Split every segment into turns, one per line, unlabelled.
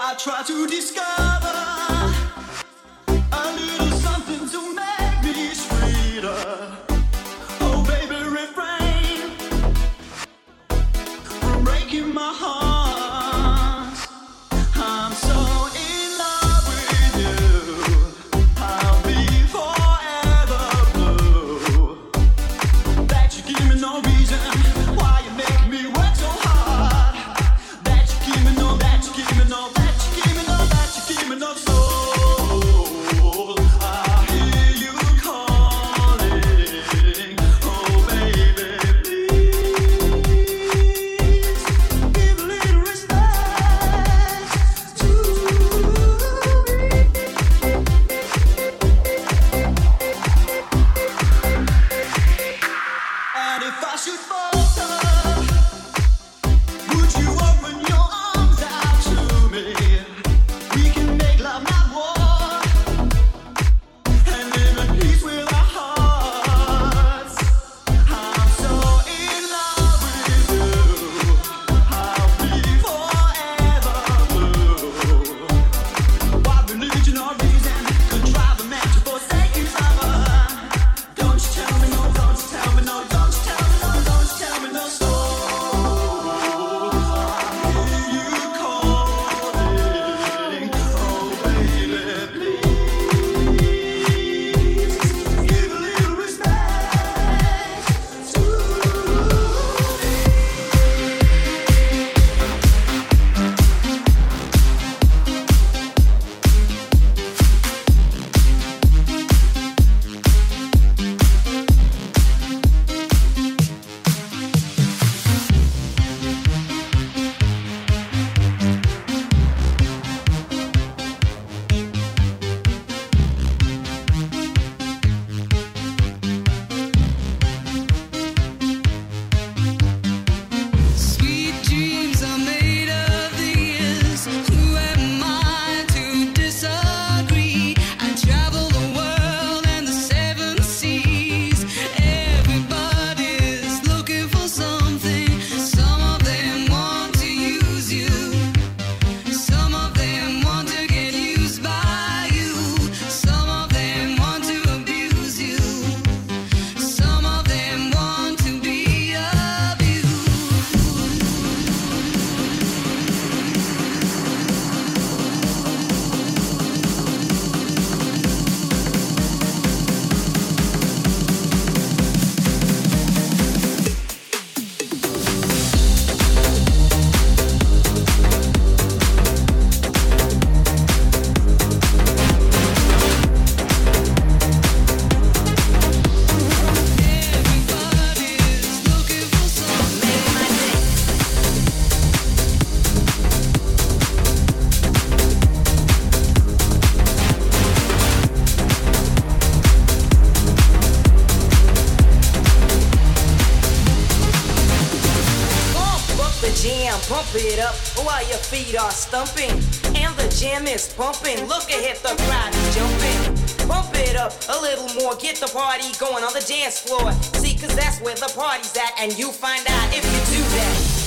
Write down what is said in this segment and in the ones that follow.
I try to discover
stumping. And the jam is pumping. Look ahead, the crowd is jumping. Pump it up a little more, get the party going on the dance floor. See, cause that's where the party's at, and you find out if you do that.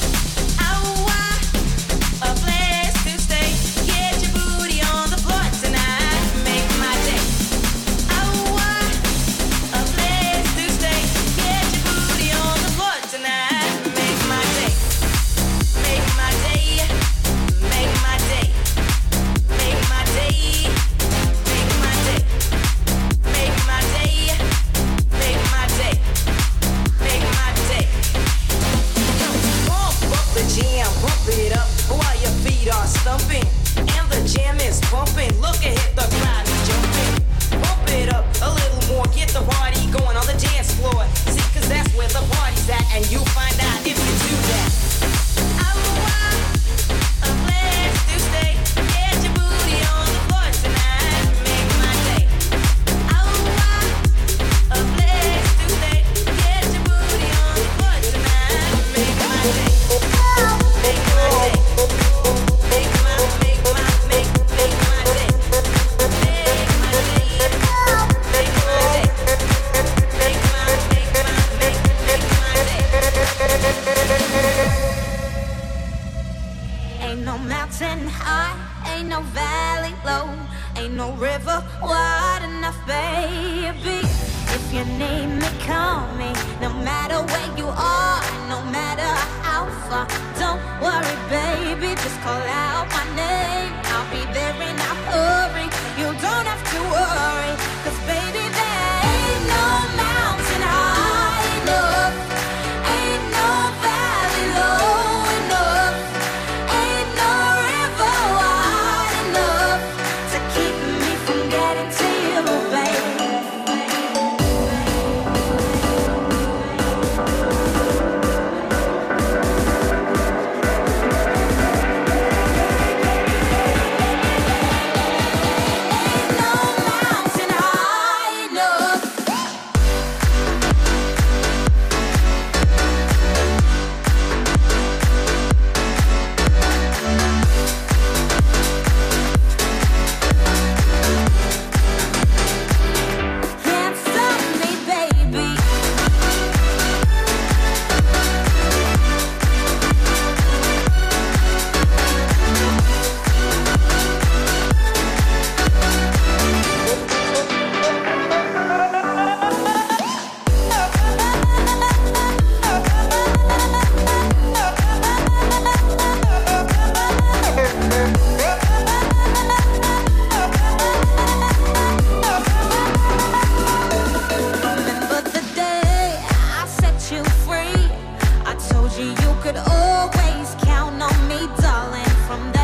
told you you could always count on me, darling, from the